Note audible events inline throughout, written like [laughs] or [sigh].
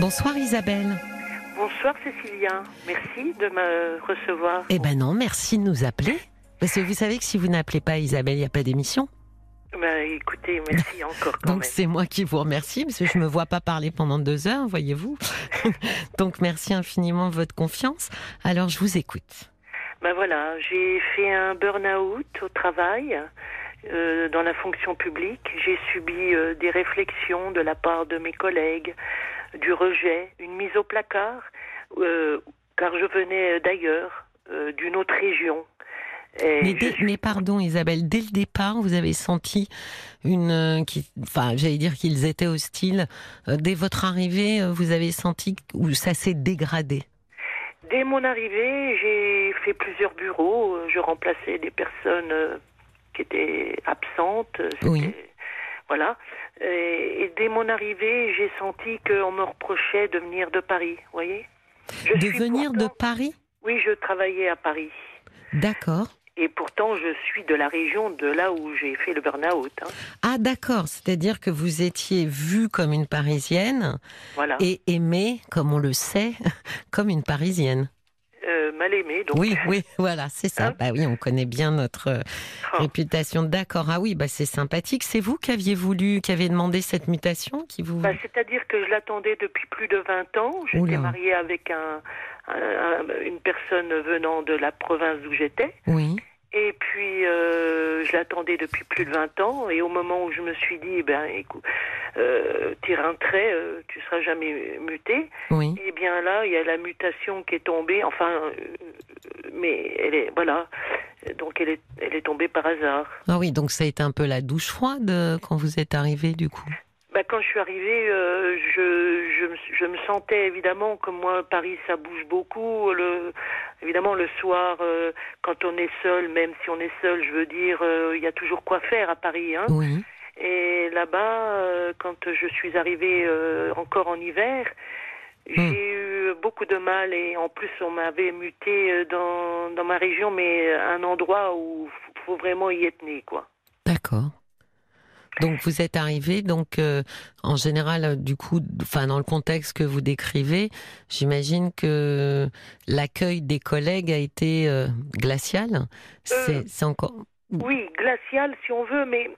Bonsoir Isabelle. Bonsoir Cécilia, merci de me recevoir. Eh ben non, merci de nous appeler. Parce que vous savez que si vous n'appelez pas Isabelle, il n'y a pas d'émission. Ben, écoutez, merci encore. Quand Donc c'est moi qui vous remercie parce que je me vois pas parler pendant deux heures, voyez-vous. [laughs] Donc merci infiniment de votre confiance. Alors je vous écoute. Ben voilà, j'ai fait un burn-out au travail. Euh, dans la fonction publique, j'ai subi euh, des réflexions de la part de mes collègues, du rejet, une mise au placard, euh, car je venais d'ailleurs, euh, d'une autre région. Mais, dès- pardon Isabelle, dès le départ, vous avez senti une, euh, qui, enfin j'allais dire qu'ils étaient hostiles. Dès votre arrivée, vous avez senti où ça s'est dégradé? Dès mon arrivée, j'ai fait plusieurs bureaux. Je remplaçais des personnes qui étaient absentes. Oui. Voilà. Et, dès mon arrivée, j'ai senti qu'on me reprochait de venir de Paris. Vous voyez Je De venir de Paris, Oui, je travaillais à Paris. d'accord. Et pourtant, je suis de la région de là où j'ai fait le burn-out. hein. Ah d'accord, c'est-à-dire que vous étiez vue comme une Parisienne Voilà. et aimée, comme on le sait, [laughs] comme une Parisienne. Euh, mal aimé, donc. Oui, oui, voilà, c'est ça. Hein bah oui, on connaît bien notre euh, Oh. réputation. D'accord. Ah oui, bah c'est sympathique. C'est vous qui aviez voulu, qui avez demandé cette mutation, qui vous. Bah, C'est-à-dire que je l'attendais depuis plus de 20 ans. J'étais mariée avec un- une personne venant de la province où j'étais. Oui. Et puis, euh, je l'attendais depuis plus de 20 ans. Et au moment où je me suis dit, eh ben, écoute, euh, tire un trait, euh, tu seras jamais muté. Oui. Eh bien là, il y a la mutation qui est tombée. Enfin, euh, mais elle est, voilà. Donc elle est, elle est tombée par hasard. Ah oui, donc ça a été un peu la douche froide quand vous êtes arrivé du coup. Bah, quand je suis arrivée, euh, je, je, me- je me sentais évidemment, comme moi, Paris, ça bouge beaucoup. Le, évidemment, le soir, euh, quand on est seul, même si on est seul, je veux dire, euh, il y a toujours quoi faire à Paris. Hein. Oui. Et là-bas, euh, quand je suis arrivée euh, encore en hiver, j'ai eu beaucoup de mal et en plus on m'avait muté dans, dans ma région, mais un endroit où faut vraiment y être né, quoi. D'accord. Donc vous êtes arrivé, donc euh, en général, euh, du coup, enfin dans le contexte que vous décrivez, j'imagine que l'accueil des collègues a été euh, glacial. C'est encore. Oui, glacial si on veut, mais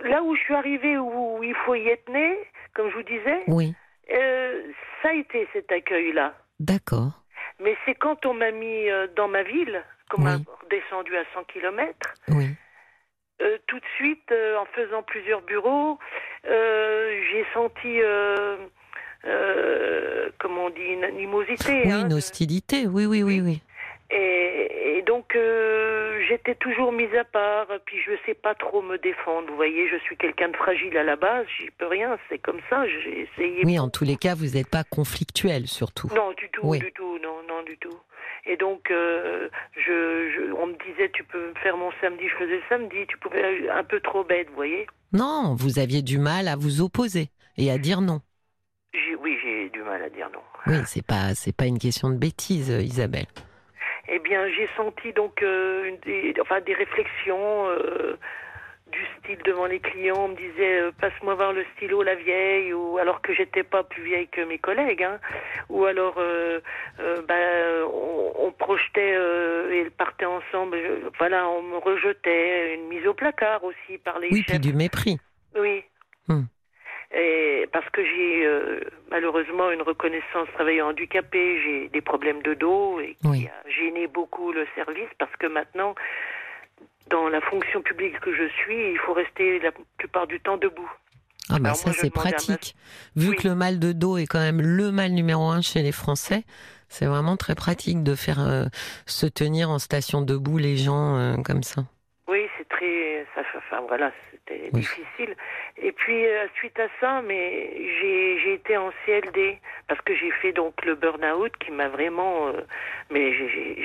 là où je suis arrivée, où il faut y être né, comme je vous disais, Oui. ça a été cet accueil-là. D'accord. Mais c'est quand on m'a mis dans ma ville, m'a Oui. redescendu à 100 km, Oui. euh, tout de suite, euh, en faisant plusieurs bureaux, euh, j'ai senti, comment on dit, une animosité. Oui, hein, une de- hostilité. Oui, oui, oui, oui. Et, et donc, j'étais toujours mise à part, puis je sais pas trop me défendre. Vous voyez, je suis quelqu'un de fragile à la base, j'y peux rien, c'est comme ça, j'ai essayé. Oui, en tous les cas, vous n'êtes pas conflictuel, surtout. Non, du tout, Oui. du tout, non, non, du tout. Et donc, euh, je, je, on me disait, tu peux faire mon samedi, je faisais le samedi, tu pouvais un peu trop bête, vous voyez. Non, vous aviez du mal à vous opposer et à dire non. Oui, j'ai du mal à dire non. Oui, c'est pas, c'est pas une question de bêtise, euh, Isabelle. Eh bien, j'ai senti donc euh, une des, enfin, des réflexions euh, du style devant les clients. On me disait, euh, passe-moi voir le stylo, la vieille, ou alors que j'étais pas plus vieille que mes collègues, hein. ou alors, euh, euh, ben, on, on projetait et partait ensemble. Je- voilà, on me rejetait, une mise au placard aussi par les Oui, chefs. puis du mépris. Oui. Hmm. Et parce que j'ai euh, malheureusement une reconnaissance travailleur handicapé, j'ai des problèmes de dos et qui Oui. a gêné beaucoup le service parce que maintenant, dans la fonction publique que je suis, il faut rester la plupart du temps debout. Ah bah Alors ça c'est ma- pratique. Vu Oui. que le mal de dos est quand même le mal numéro un chez les Français, c'est vraiment très pratique de faire euh, se tenir en station debout les gens euh, comme ça. Oui, c'est très, ça, fait- enfin voilà, c'était Oui. difficile. Et puis euh, suite à ça, mais j'ai été en CLD parce que j'ai fait donc le burn-out qui m'a vraiment, euh, mais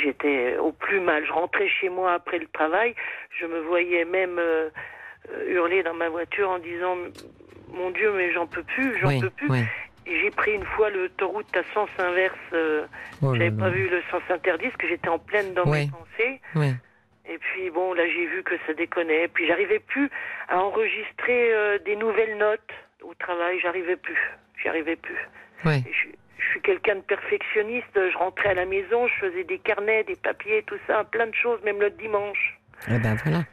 j'étais au plus mal. Je rentrais chez moi après le travail, je me voyais même euh, hurler dans ma voiture en disant mon Dieu, mais j'en peux plus, j'en oui, peux plus. oui. J'ai pris une fois l'autoroute à sens inverse. Oh J'avais pas vu le sens interdit parce que j'étais en pleine dans mes pensées. Et puis bon, là j'ai vu que ça déconnait. Puis j'arrivais plus à enregistrer euh, des nouvelles notes au travail. J'arrivais plus. J'y arrivais plus. Et Je, je suis quelqu'un de perfectionniste. Je rentrais à la maison, je faisais des carnets, des papiers, tout ça, plein de choses, même le dimanche. Eh ben voilà.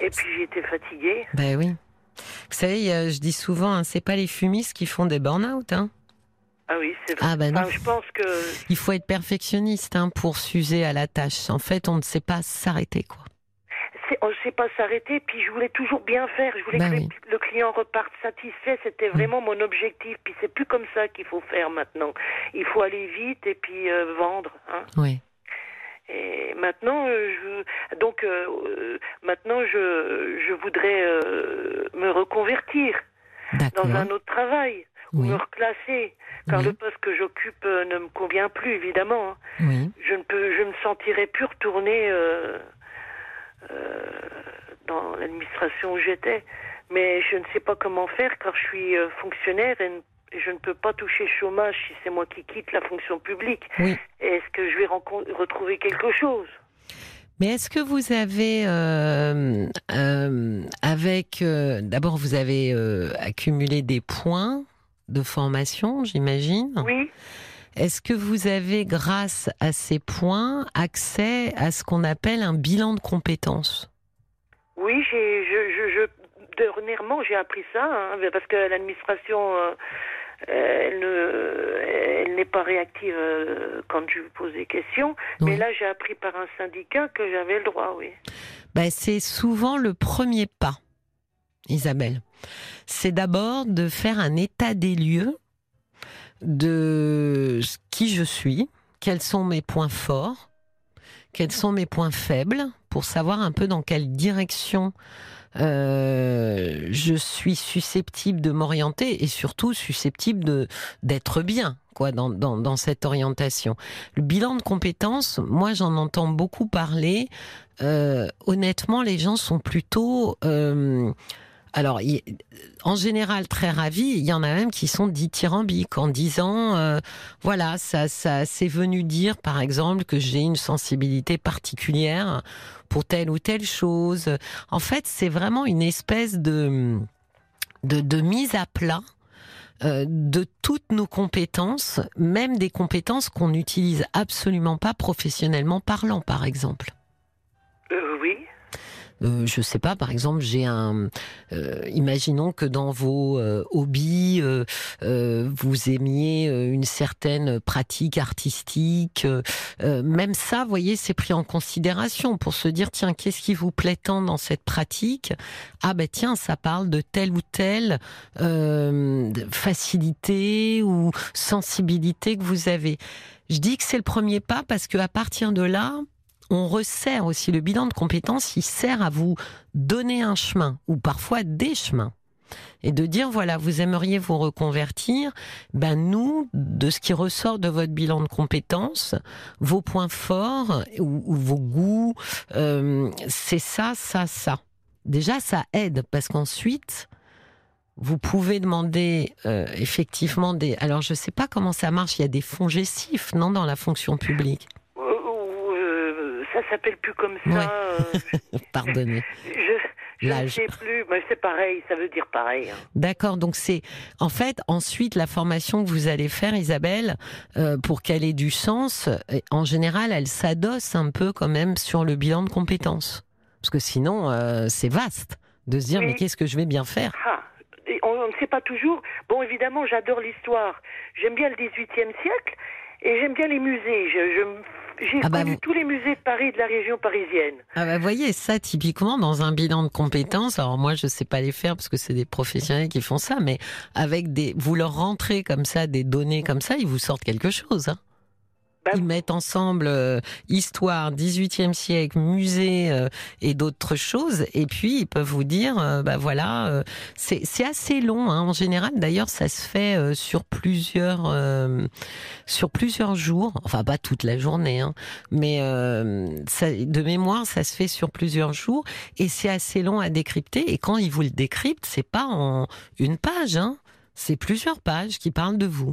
Et puis j'étais fatiguée. Ben oui. Vous savez, euh, je dis souvent, hein, c'est pas les fumistes qui font des burn-out. Hein. Ah oui, c'est vrai. Ah ben non. Enfin, je pense que Il faut être perfectionniste hein, pour s'user à la tâche. En fait, on ne sait pas s'arrêter, quoi. on ne sait pas s'arrêter. Puis je voulais toujours bien faire. Je voulais Ben que oui. le, client reparte satisfait. C'était vraiment mon objectif. Puis c'est plus comme ça qu'il faut faire maintenant. Il faut aller vite et puis euh, vendre. Hein. Oui. Et maintenant, euh, je, donc euh, maintenant, je, je voudrais euh, me reconvertir dans un autre travail Oui. me reclasser, car Oui. le poste que j'occupe euh, ne me convient plus, évidemment. hein. Oui. Je ne peux, je me sentirais plus retourner euh, euh, dans l'administration où j'étais, mais je ne sais pas comment faire, car je suis euh, fonctionnaire et, je ne peux pas toucher chômage si c'est moi qui quitte la fonction publique. Est-ce que je vais retrouver quelque chose? Mais est-ce que vous avez, euh, euh, avec, euh, d'abord, vous avez accumulé des points de formation, j'imagine. Oui, Est-ce que vous avez, grâce à ces points, accès à ce qu'on appelle un bilan de compétences? Oui, j'ai, je, je, je, dernièrement, j'ai appris ça, hein, parce que l'administration, euh, elle, ne, elle n'est pas réactive euh, quand je lui pose des questions. Mais là, j'ai appris par un syndicat que j'avais le droit, oui. Ben, c'est souvent le premier pas, Isabelle. C'est d'abord de faire un état des lieux de qui je suis, quels sont mes points forts, quels sont mes points faibles, pour savoir un peu dans quelle direction euh, je suis susceptible de m'orienter et surtout susceptible d'être bien quoi dans, dans, dans cette orientation. Le bilan de compétences, moi j'en entends beaucoup parler. Euh, honnêtement, les gens sont plutôt euh, alors, en général, très ravis. Il y en a même qui sont dithyrambiques en disant, euh, voilà, ça, ça, c'est venu dire, par exemple, que j'ai une sensibilité particulière pour telle ou telle chose. En fait, c'est vraiment une espèce de, de, de mise à plat euh, de toutes nos compétences, même des compétences qu'on n'utilise absolument pas professionnellement parlant, par exemple. Euh, oui, Euh, je sais pas, par exemple, j'ai un. euh, imaginons que dans vos euh, hobbies, euh, euh, vous aimiez euh, une certaine pratique artistique. même ça, vous voyez, c'est pris en considération pour se dire tiens, qu'est-ce qui vous plaît tant dans cette pratique? Ah ben tiens, ça parle de telle ou telle facilité ou sensibilité que vous avez. Je dis que c'est le premier pas parce que à partir de là, on resserre aussi le bilan de compétences, il sert à vous donner un chemin ou parfois des chemins. Et de dire, voilà, vous aimeriez vous reconvertir, ben nous, de ce qui ressort de votre bilan de compétences, vos points forts ou, vos goûts, euh, c'est ça, ça, ça. Déjà, ça aide parce qu'ensuite, vous pouvez demander euh, effectivement des... Alors, je sais pas comment ça marche, il y a des fonds gestifs, non, dans la fonction publique? S'appelle plus comme ça. Ouais. euh, [laughs] Pardonnez. je ne sais plus, mais c'est pareil, ça veut dire pareil. hein. D'accord, donc c'est en fait ensuite la formation que vous allez faire, Isabelle, euh, pour qu'elle ait du sens. euh, En général, elle s'adosse un peu quand même sur le bilan de compétences, parce que sinon euh, c'est vaste de se dire Oui. mais qu'est-ce que je vais bien faire? Ah, et on, on ne sait pas toujours. Bon, évidemment, j'adore l'histoire. J'aime bien le XVIIIe siècle et j'aime bien les musées. Je, je- j'ai Ah bah connu vous- tous les musées de Paris de la région parisienne. Ah bah voyez ça typiquement dans un bilan de compétences. Alors moi je sais pas les faire parce que c'est des professionnels qui font ça, mais avec des, vous leur rentrez comme ça des données comme ça, ils vous sortent quelque chose. Hein. Bah, Ils mettent ensemble euh, histoire, 18e siècle, musée euh, et d'autres choses. Et puis, ils peuvent vous dire, euh, bah voilà, euh, c'est c'est assez long. Hein. En général, d'ailleurs, ça se fait euh, sur plusieurs euh, sur plusieurs jours. Enfin, pas toute la journée, hein. mais euh, ça, de mémoire, ça se fait sur plusieurs jours. Et c'est assez long à décrypter. Et quand ils vous le décryptent, c'est pas en une page, hein. C'est plusieurs pages qui parlent de vous.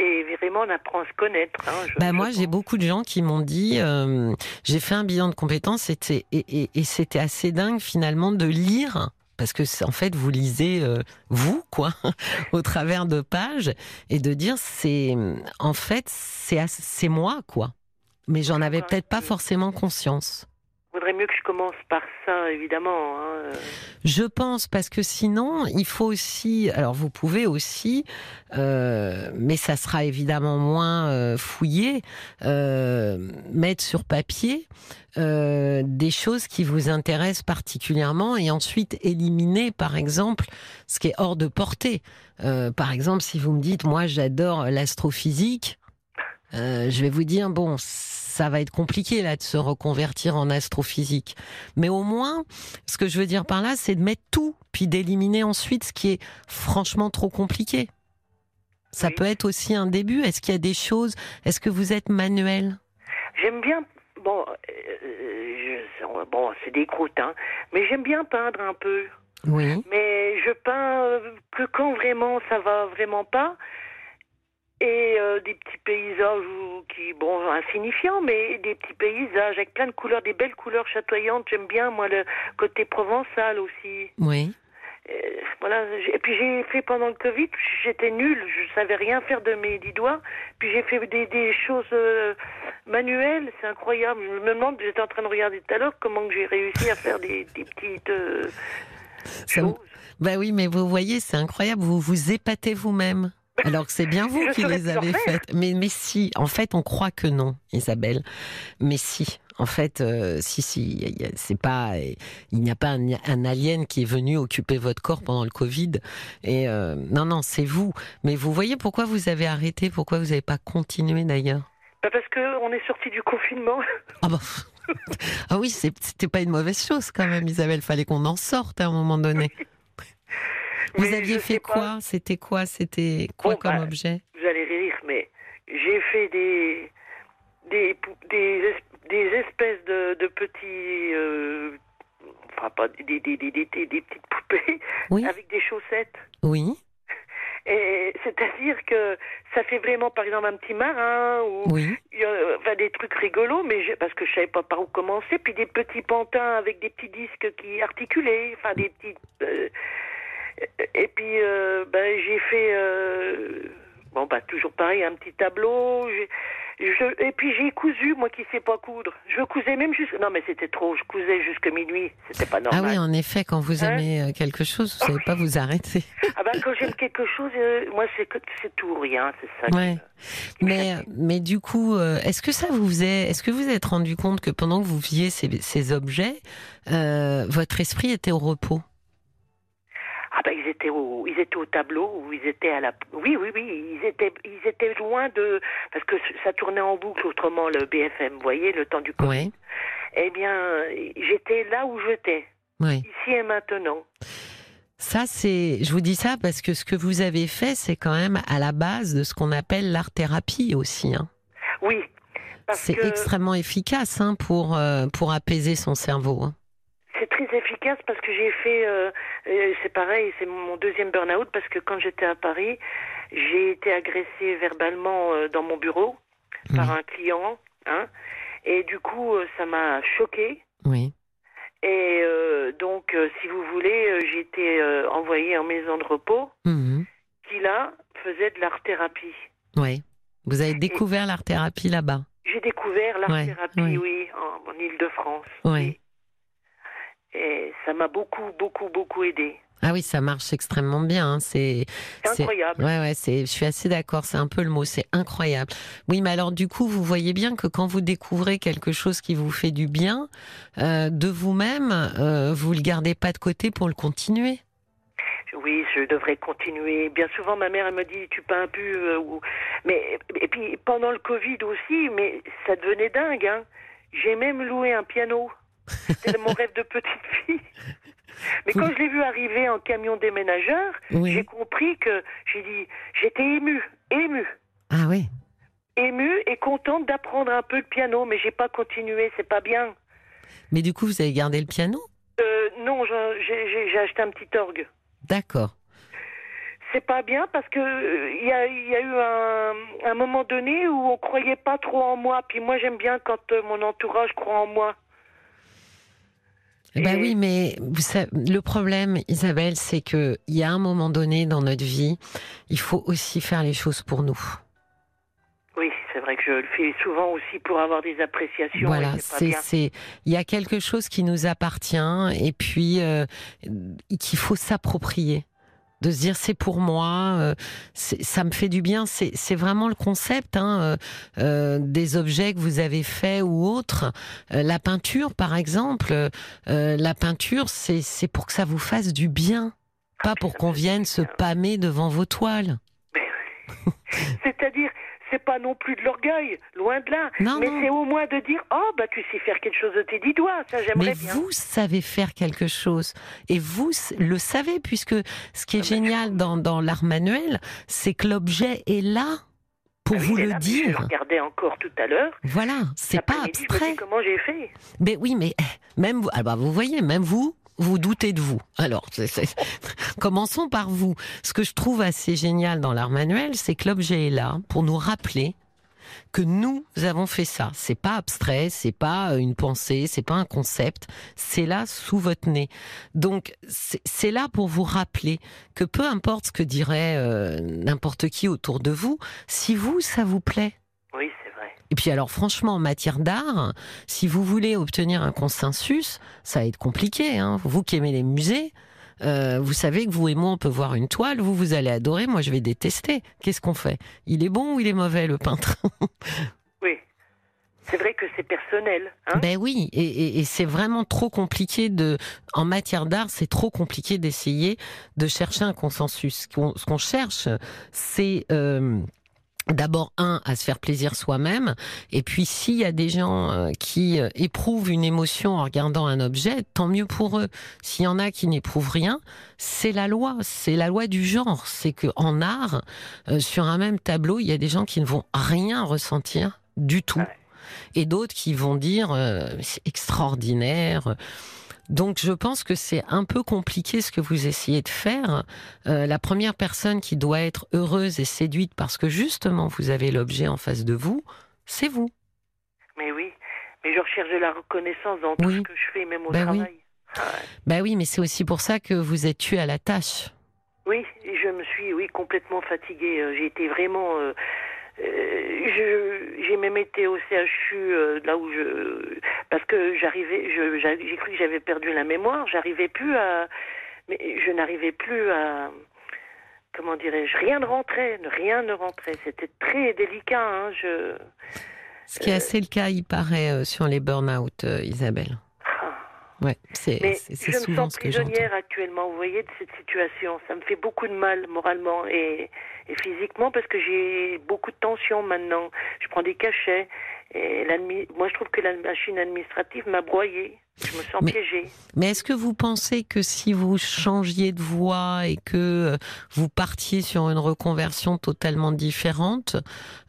Et vraiment, on apprend à se connaître. Hein, je- Bah je moi, j'ai beaucoup de gens qui m'ont dit, euh, j'ai fait un bilan de compétences et, et, et, et c'était assez dingue finalement de lire, parce que en fait, vous lisez euh, vous, quoi, [laughs] au travers de pages, et de dire, c'est en fait, c'est c'est moi, quoi. Mais j'en avais peut-être pas forcément conscience. Vaudrait mieux que je commence par ça, évidemment. hein. Je pense parce que sinon, il faut aussi. Alors, vous pouvez aussi, euh, mais ça sera évidemment moins euh, fouillé, euh, mettre sur papier euh, des choses qui vous intéressent particulièrement et ensuite éliminer, par exemple, ce qui est hors de portée. Euh, par exemple, si vous me dites, moi, j'adore l'astrophysique, euh, je vais vous dire, bon, ça va être compliqué là de se reconvertir en astrophysique. Mais au moins, ce que je veux dire par là, c'est de mettre tout, puis d'éliminer ensuite ce qui est franchement trop compliqué. Ça Oui. peut être aussi un début. Est-ce qu'il y a des choses Est-ce que vous êtes manuel? J'aime bien. Bon, euh, je- bon, c'est des croûtes, hein. Mais j'aime bien peindre un peu. Oui. Mais je peins euh, que quand vraiment ça va vraiment pas. Et euh, des petits paysages qui, bon, insignifiants, mais des petits paysages avec plein de couleurs, des belles couleurs chatoyantes. J'aime bien, moi, le côté provençal aussi. Oui. Euh, voilà. Et puis j'ai fait pendant le Covid, j'étais nulle, je savais rien faire de mes dix doigts. Puis j'ai fait des, des choses euh, manuelles, c'est incroyable. Je me demande, j'étais en train de regarder tout à l'heure comment que j'ai réussi à faire des, des petites euh, me- choses. Bah oui, mais vous voyez, c'est incroyable. Vous vous épatez vous-même. Alors que c'est bien vous [laughs] qui les avez faites. Mais, mais si, en fait, on croit que non, Isabelle. Mais si, en fait, euh, si, si, c'est pas, il n'y a pas un, un alien qui est venu occuper votre corps pendant le Covid. Et euh, non, non, c'est vous. Mais vous voyez pourquoi vous avez arrêté, pourquoi vous n'avez pas continué d'ailleurs? Bah, parce que on est sorti du confinement. Ah bah. [laughs] Ah oui, c'est- c'était pas une mauvaise chose quand même, Isabelle. Fallait qu'on en sorte à un moment donné. Vous Mais aviez fait quoi? C'était quoi? C'était quoi Bon, comme bah, objet? Vous allez rire, mais j'ai fait des des espèces de, de petits euh, enfin pas des, des, des, petites poupées [laughs] Oui, avec des chaussettes. oui, Et c'est-à-dire que ça fait vraiment, par exemple, un petit marin ou oui. euh, enfin, des trucs rigolos, mais je- parce que je savais pas par où commencer. Puis des petits pantins avec des petits disques qui articulaient, enfin des petits. euh, et puis euh, ben, j'ai fait euh, bon bah toujours pareil un petit tableau. je- et puis j'ai cousu moi qui sais pas coudre. Je cousais même jusque non mais c'était trop. Je cousais jusque minuit. C'était pas Ah normal. oui, en effet, quand vous Hein aimez euh, quelque chose, vous savez pas vous arrêter. [laughs] Ah ben quand j'aime quelque chose, euh, moi c'est tout ou rien, c'est ça. Ouais. Mais, mais du coup, euh, est-ce que ça vous faisait, est-ce que vous êtes rendu compte que pendant que vous viviez ces, ces objets, euh, votre esprit était au repos? Ah ben étaient au ils étaient au tableau ou ils étaient à la oui oui oui ils étaient ils étaient loin de parce que ça tournait en boucle autrement le BFM vous voyez le temps du Covid. Oui, Eh bien j'étais là où j'étais oui. ici et maintenant. Ça, c'est, je vous dis ça parce que ce que vous avez fait, c'est quand même à la base de ce qu'on appelle l'art-thérapie aussi. Hein. Oui. C'est que extrêmement efficace hein, pour, euh, pour apaiser son cerveau. hein. C'est très efficace parce que j'ai fait euh, euh, c'est pareil c'est mon deuxième burn-out parce que quand j'étais à Paris j'ai été agressée verbalement euh, dans mon bureau par un client hein et du coup ça m'a choquée Oui, Et euh, donc, si vous voulez, j'ai été euh, envoyée en maison de repos Mhm. qui, là, faisait de l'art-thérapie. oui. Vous avez découvert l'art-thérapie là-bas. J'ai découvert Ouais, l'art-thérapie, ouais. oui, en, en Ile-de-France. Oui. Et ça m'a beaucoup, beaucoup, beaucoup aidé. Ah oui, ça marche extrêmement bien. hein. C'est incroyable. Ouais, ouais, c'est, je suis assez d'accord, c'est un peu le mot, c'est incroyable. Oui, mais alors du coup, vous voyez bien que quand vous découvrez quelque chose qui vous fait du bien, euh, de vous-même, euh, vous le gardez pas de côté pour le continuer. Oui, je devrais continuer. Bien souvent, ma mère, elle me dit, tu peins euh, ou... mais, et puis, pendant le Covid aussi, mais ça devenait dingue. Hein. J'ai même loué un piano. [laughs] C'était mon rêve de petite fille. Mais quand je l'ai vu arriver en camion déménageur, Oui. j'ai compris que j'ai dit, j'étais émue, émue, Ah oui. émue et contente d'apprendre un peu le piano, mais j'ai pas continué, c'est pas bien. Mais du coup, vous avez gardé le piano? Euh, non, j'ai acheté un petit orgue. D'accord. c'est pas bien parce que il y, a, y a eu un, un, moment donné où on croyait pas trop en moi. Puis moi, j'aime bien quand mon entourage croit en moi. Ben oui, mais vous savez, le problème, Isabelle, c'est que il y a un moment donné dans notre vie, il faut aussi faire les choses pour nous. Oui, c'est vrai que je le fais souvent aussi pour avoir des appréciations. Voilà, c'est c'est il y a quelque chose qui nous appartient et puis euh, qu'il faut s'approprier de se dire c'est pour moi, euh, ça me fait du bien. C'est vraiment le concept hein, euh, euh, des objets que vous avez faits ou autres. la peinture, par exemple, la peinture, c'est pour que ça vous fasse du bien, pas pour qu'on vienne se pâmer devant vos toiles. [laughs] C'est-à-dire, c'est pas non plus de l'orgueil, loin de là. mais c'est au moins de dire oh bah tu sais faire quelque chose de tes dix doigts, ça j'aimerais bien. Mais vous savez faire quelque chose et vous le savez puisque ce qui est ah, bah, génial dans, dans l'art manuel, c'est que l'objet est là pour ah vous le dire. Je regardais encore tout à l'heure. Voilà, c'est pas abstrait. comment j'ai fait? Mais oui, mais eh, même vous, ah bah vous voyez, même vous, vous doutez de vous. Alors, [laughs] commençons par vous. Ce que je trouve assez génial dans l'art manuel, c'est que l'objet est là pour nous rappeler que nous avons fait ça. C'est pas abstrait, c'est pas une pensée, c'est pas un concept, c'est là sous votre nez. Donc c'est là pour vous rappeler que peu importe ce que dirait euh, n'importe qui autour de vous, si vous ça vous plaît, et puis alors franchement, en matière d'art, si vous voulez obtenir un consensus, ça va être compliqué. Hein. Vous qui aimez les musées, euh, vous savez que vous et moi, on peut voir une toile, vous, vous allez adorer, moi, je vais détester. Qu'est-ce qu'on fait? Il est bon ou il est mauvais, le peintre? [laughs] Oui. C'est vrai que c'est personnel. Hein ben oui, et, et, c'est vraiment trop compliqué de, en matière d'art, c'est trop compliqué d'essayer de chercher un consensus. Ce qu'on cherche, c'est euh, D'abord, un, à se faire plaisir soi-même, et puis s'il y a des gens euh, qui euh, éprouvent une émotion en regardant un objet, tant mieux pour eux. S'il y en a qui n'éprouvent rien, c'est la loi, c'est la loi du genre. C'est que en art, euh, sur un même tableau, il y a des gens qui ne vont rien ressentir du tout, et d'autres qui vont dire c'est extraordinaire. Donc je pense que c'est un peu compliqué ce que vous essayez de faire. Euh, la première personne qui doit être heureuse et séduite parce que justement vous avez l'objet en face de vous, c'est vous. Mais oui, mais je recherche de la reconnaissance dans tout ce que je fais, même au ben travail. Oui. Ah ben oui, mais c'est aussi pour ça que vous êtes tué à la tâche. Oui, je me suis oui complètement fatiguée. Euh, j'ai été vraiment euh, j'ai même été au CHU euh, là où je parce que j'arrivais j'ai cru que j'avais perdu la mémoire j'arrivais plus à mais je n'arrivais plus à comment dirais-je rien ne rentrait rien ne rentrait c'était très délicat hein, je ce qui est assez le cas il paraît sur les burn-out Isabelle. Ouais, c'est je me sens prisonnière actuellement, vous voyez, de cette situation. Ça me fait beaucoup de mal moralement et, et physiquement parce que j'ai beaucoup de tension maintenant. Je prends des cachets. Et moi, je trouve que la machine administrative m'a broyée. Je me sens piégée. Mais est-ce que vous pensez que si vous changiez de voie et que euh, vous partiez sur une reconversion totalement différente,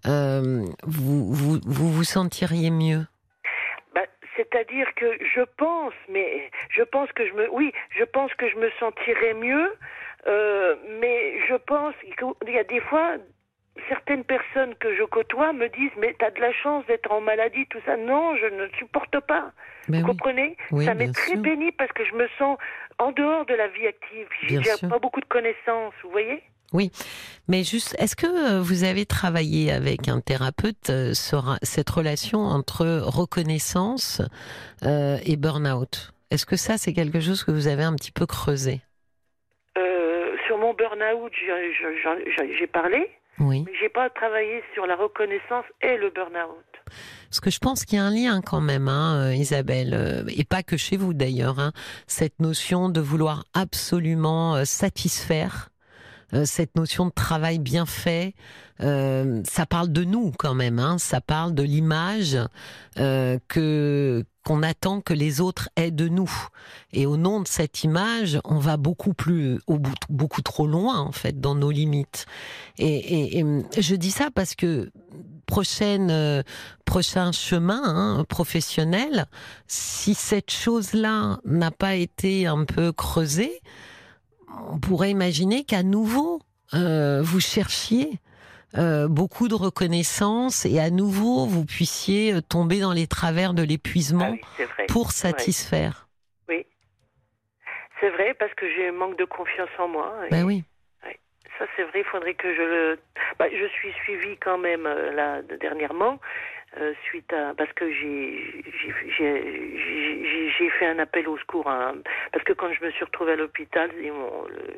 euh, vous, vous, vous vous sentiriez mieux? C'est-à-dire que je pense, mais je pense que je me, oui, je pense que je me sentirais mieux euh, mais je pense qu'il y a des fois, certaines personnes que je côtoie me disent Mais tu as de la chance d'être en maladie, tout ça. Non, je ne supporte pas. vous comprenez? Ça m'est très béni parce que je me sens en dehors de la vie active. J'ai pas beaucoup de connaissances, vous voyez? Oui, mais juste, est-ce que euh, vous avez travaillé avec un thérapeute euh, sur cette relation entre reconnaissance et burn-out? Est-ce que ça, c'est quelque chose que vous avez un petit peu creusé? Mon burn-out, j'ai parlé. Oui. Mais j'ai pas travaillé sur la reconnaissance et le burn-out. Parce que je pense qu'il y a un lien quand même, hein, euh, Isabelle, euh, et pas que chez vous d'ailleurs, hein, cette notion de vouloir absolument euh, cette notion de travail bien fait, ça parle de nous quand même, hein, ça parle de l'image que qu'on attend que les autres aient de nous. Et au nom de cette image, on va beaucoup plus, au bout, beaucoup trop loin en fait dans nos limites. Et, je dis ça parce que prochaine, euh, prochain chemin hein, professionnel, si cette chose-là n'a pas été un peu creusée, on pourrait imaginer qu'à nouveau euh, vous cherchiez euh, beaucoup de reconnaissance et à nouveau vous puissiez euh, tomber dans les travers de l'épuisement ah pour satisfaire. Oui, c'est vrai parce que j'ai un manque de confiance en moi. Ben oui. Ça c'est vrai, il faudrait que je le. Bah, je suis suivie quand même là dernièrement euh, suite à parce que j'ai j'ai fait un appel au secours hein, parce que quand je me suis retrouvée à l'hôpital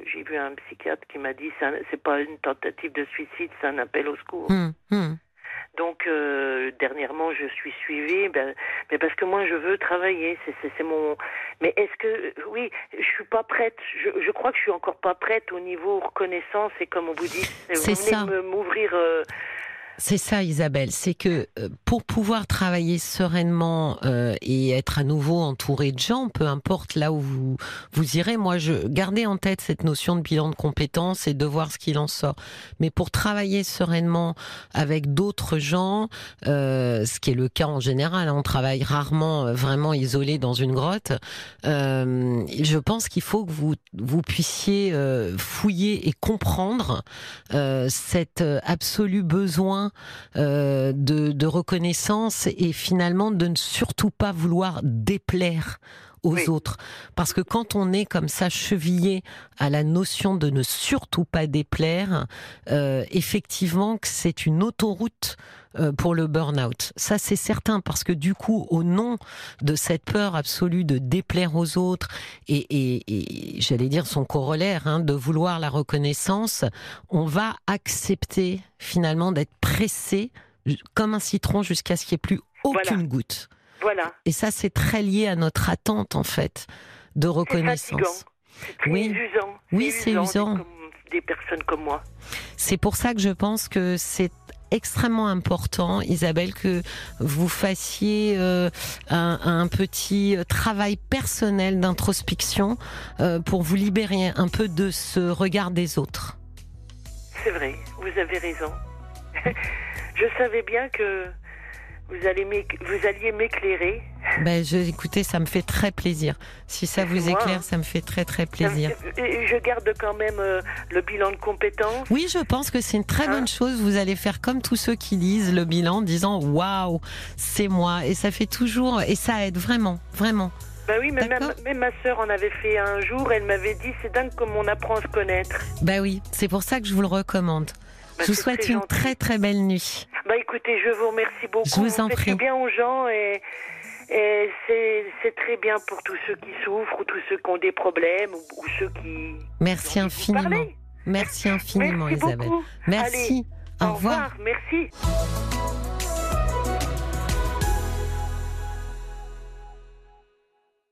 j'ai vu un psychiatre qui m'a dit c'est pas une tentative de suicide c'est un appel au secours hum, hum. Donc euh, dernièrement je suis suivie ben, mais parce que moi je veux travailler. C'est mon mais est-ce que oui je suis pas prête. Je, je, crois que je suis encore pas prête au niveau reconnaissance. Et comme on vous dit vous venez m'ouvrir euh, c'est ça, Isabelle. C'est que euh, pour pouvoir travailler sereinement euh, et être à nouveau entouré de gens, peu importe là où vous, vous irez, moi, je gardez en tête cette notion de bilan de compétences et de voir ce qu'il en sort. Mais pour travailler sereinement avec d'autres gens, euh, ce qui est le cas en général, hein, on travaille rarement vraiment isolé dans une grotte. je pense qu'il faut que vous vous puissiez fouiller et comprendre cet absolu besoin euh, de, reconnaissance et finalement de ne surtout pas vouloir déplaire aux autres. Parce que quand on est comme ça chevillé à la notion de ne surtout pas déplaire, euh, effectivement que c'est une autoroute euh, pour le burn-out. Ça, c'est certain, parce que du coup, au nom de cette peur absolue de déplaire aux autres et, et, j'allais dire son corollaire, hein, de vouloir la reconnaissance, on va accepter finalement d'être pressé comme un citron jusqu'à ce qu'il n'y ait plus aucune goutte. Voilà. Et ça, c'est très lié à notre attente, en fait, de reconnaissance. C'est oui, usant. Oui, c'est usant. Des personnes comme moi. C'est pour ça que je pense que c'est extrêmement important, Isabelle, que vous fassiez euh, un, petit travail personnel d'introspection euh, pour vous libérer un peu de ce regard des autres. C'est vrai, vous avez raison. [laughs] je savais bien que vous, allez vous alliez m'éclairer. Ben, je, écoutez, ça me fait très plaisir. Si ça vous éclaire, hein. ça me fait très très plaisir. je garde quand même euh, le bilan de compétences. Oui, je pense que c'est une très bonne hein chose. Vous allez faire comme tous ceux qui lisent le bilan, en disant waouh, c'est moi. Et ça fait toujours, et ça aide vraiment, vraiment. Ben oui, mais même, ma sœur en avait fait un jour. Elle m'avait dit c'est dingue comme on apprend à se connaître. Ben oui, c'est pour ça que je vous le recommande. Bah, je vous souhaite une très très belle nuit. Bah écoutez, je vous remercie beaucoup. Je vous en prie. bien aux gens et, c'est très bien pour tous ceux qui souffrent ou tous ceux qui ont des problèmes ou, ceux qui. Merci infiniment. Merci infiniment, Isabelle. Merci. au, revoir. Merci.